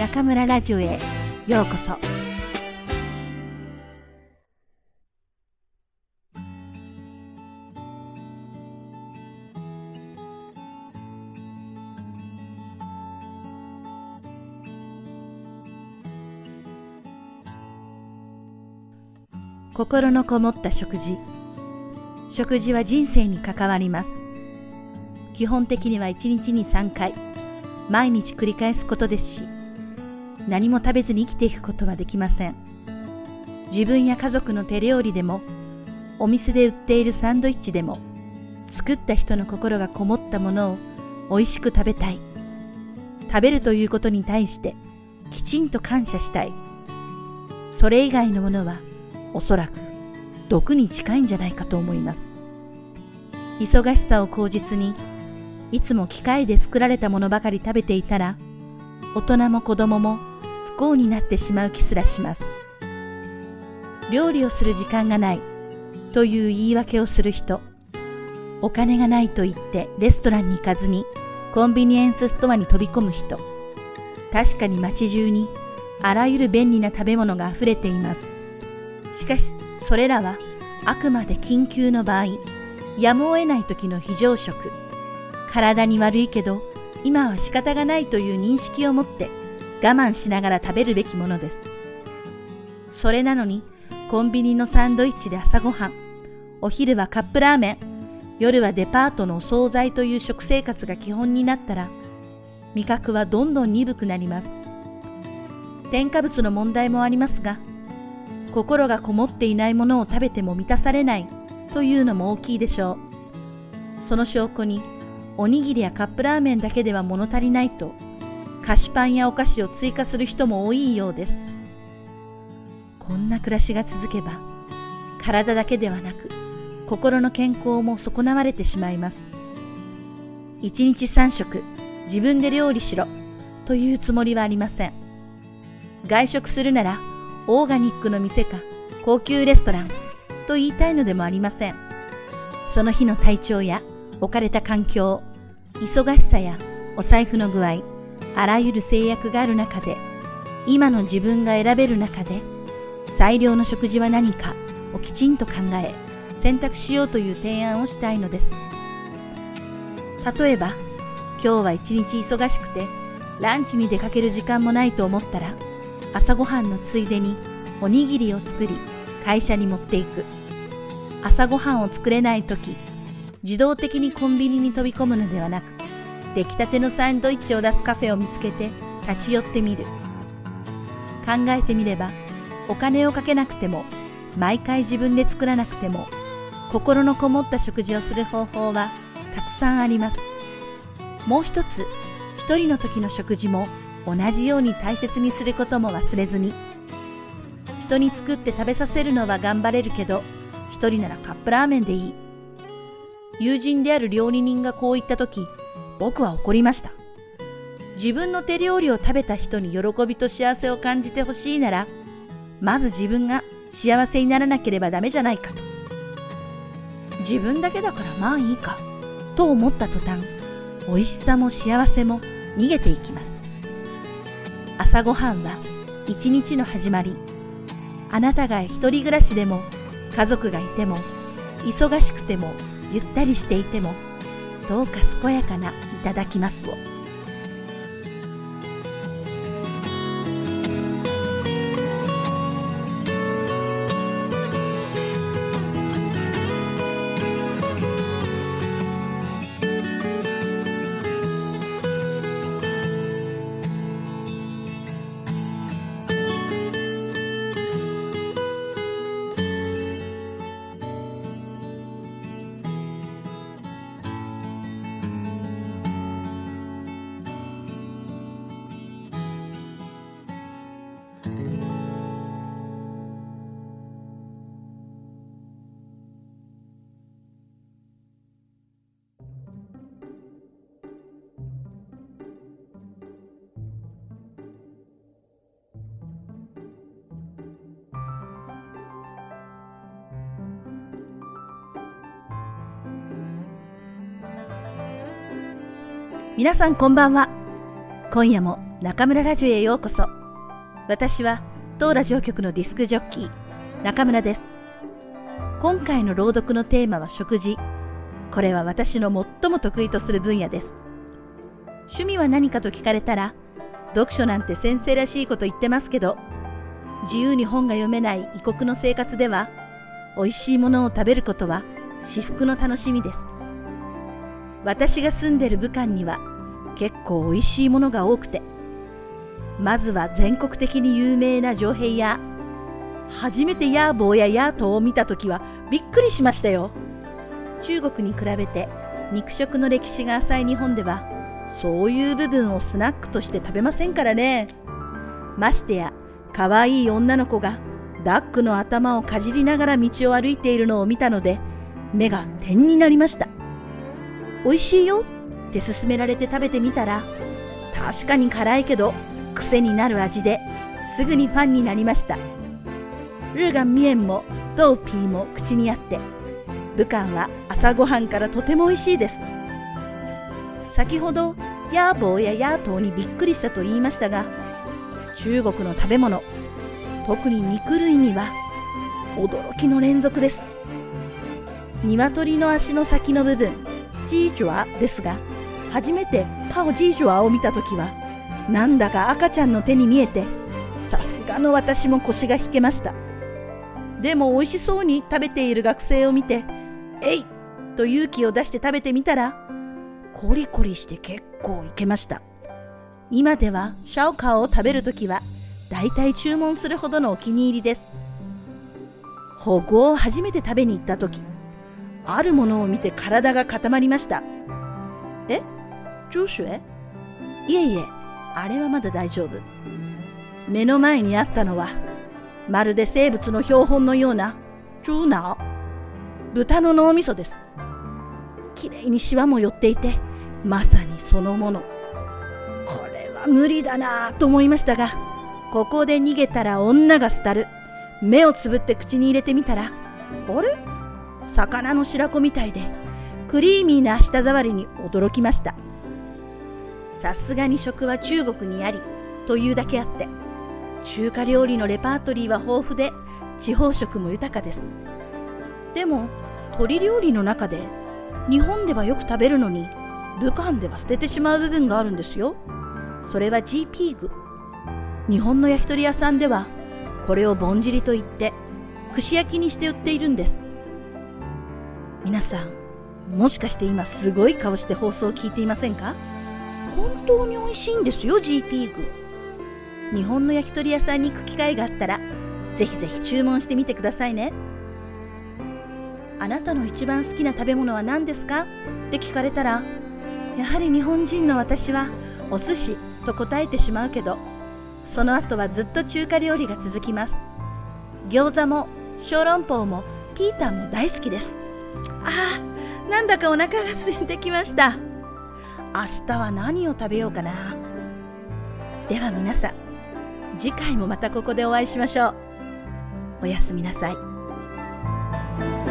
中村ラジオへようこそ。心のこもった食事。食事は人生に関わります。基本的には1日に3回。毎日繰り返すことですし。何も食べずに生きていくことはできません。自分や家族の手料理でもお店で売っているサンドイッチでも作った人の心がこもったものを美味しく食べたい。食べるということに対してきちんと感謝したい。それ以外のものはおそらく毒に近いんじゃないかと思います。忙しさを口実にいつも機械で作られたものばかり食べていたら大人も子供も不幸になってしまう気すらします。料理をする時間がない。という言い訳をする人。お金がないと言ってレストランに行かずにコンビニエンスストアに飛び込む人。確かに街中にあらゆる便利な食べ物が溢れています。しかしそれらはあくまで緊急の場合やむを得ない時の非常食。体に悪いけど今は仕方がないという認識を持って我慢しながら食べるべきものです。それなのにコンビニのサンドイッチで朝ごはん、お昼はカップラーメン、夜はデパートのお惣菜という食生活が基本になったら味覚はどんどん鈍くなります。添加物の問題もありますが、心がこもっていないものを食べても満たされないというのも大きいでしょう。その証拠におにぎりやカップラーメンだけでは物足りないと菓子パンやお菓子を追加する人も多いようです。こんな暮らしが続けば体だけではなく心の健康も損なわれてしまいます。一日三食自分で料理しろというつもりはありません。外食するならオーガニックの店か高級レストランと言いたいのでもありません。その日の体調や置かれた環境忙しさやお財布の具合、あらゆる制約がある中で、今の自分が選べる中で、最良の食事は何かをきちんと考え、選択しようという提案をしたいのです。例えば、今日は一日忙しくて、ランチに出かける時間もないと思ったら、朝ごはんのついでにおにぎりを作り、会社に持っていく。朝ごはんを作れないとき、自動的にコンビニに飛び込むのではなく、出来たてのサンドイッチを出すカフェを見つけて立ち寄ってみる。考えてみれば、お金をかけなくても、毎回自分で作らなくても、心のこもった食事をする方法はたくさんあります。もう一つ、一人の時の食事も同じように大切にすることも忘れずに。人に作って食べさせるのは頑張れるけど、一人ならカップラーメンでいい。友人である料理人がこう言った時、僕は怒りました。自分の手料理を食べた人に喜びと幸せを感じてほしいなら、まず自分が幸せにならなければダメじゃないかと。自分だけだからまあいいか、と思った途端、美味しさも幸せも逃げていきます。朝ごはんは一日の始まり。あなたが一人暮らしでも家族がいても忙しくてもゆったりしていてもどうか健やかないただきますを。皆さんこんばんは今夜も中村ラジオへようこそ。私は当ラジオ局のディスクジョッキー、中村です。今回の朗読のテーマは食事。これは私の最も得意とする分野です。趣味は何かと聞かれたら、読書なんて先生らしいこと言ってますけど、自由に本が読めない異国の生活では、美味しいものを食べることは至福の楽しみです。私が住んでる武漢には結構美味しいものが多くて、まずは全国的に有名な城兵や、初めてヤーボーやヤートを見た時はびっくりしましたよ。中国に比べて肉食の歴史が浅い日本では、そういう部分をスナックとして食べませんからね。ましてや、可愛い女の子がダックの頭をかじりながら道を歩いているのを見たので、目が点になりました。美味しいよって勧められて食べてみたら、確かに辛いけど癖になる味ですぐにファンになりました。ルーガンミエンもトウピーも口にあって、武漢は朝ごはんからとても美味しいです。先ほどヤーボーやヤートーにびっくりしたと言いましたが、中国の食べ物、特に肉類には驚きの連続です。鶏の足の先の部分、ジージュアですが、初めてパオジージュアを見たときは、なんだか赤ちゃんの手に見えて、さすがの私も腰が引けました。でも美味しそうに食べている学生を見て、えいと勇気を出して食べてみたら、コリコリして結構いけました。今ではシャオカオを食べるときは、だいたい注文するほどのお気に入りです。保護を初めて食べに行ったとき、あるものを見て体が固まりました。えジューシュエいえいえ、あれはまだ大丈夫。目の前にあったのは、まるで生物の標本のような、チューナー。豚の脳みそです。きれいにシワも寄っていて、まさにそのもの。これは無理だなぁと思いましたが、ここで逃げたら女が廃る。目をつぶって口に入れてみたら、あれ？魚の白子みたいでクリーミーな舌触りに驚きましたさすがに食は中国にありというだけあって中華料理のレパートリーは豊富で地方食も豊かです。でも鶏料理の中で日本ではよく食べるのに武漢では捨ててしまう部分があるんですよ。それは G ピーグ。日本の焼き鳥屋さんではこれをぼんじりと言って串焼きにして売っているんです。皆さんもしかして今すごい顔して放送を聞いていませんか？本当に美味しいんですよ G ピーグ。日本の焼き鳥屋さんに行く機会があったらぜひぜひ注文してみてくださいね。あなたの一番好きな食べ物は何ですか？って聞かれたらやはり日本人の私はお寿司と答えてしまうけどその後はずっと中華料理が続きます。餃子も小籠包もピータンも大好きです。ああ、なんだかお腹が空いてきました。明日は何を食べようかな。では皆さん、次回もまたここでお会いしましょう。おやすみなさい。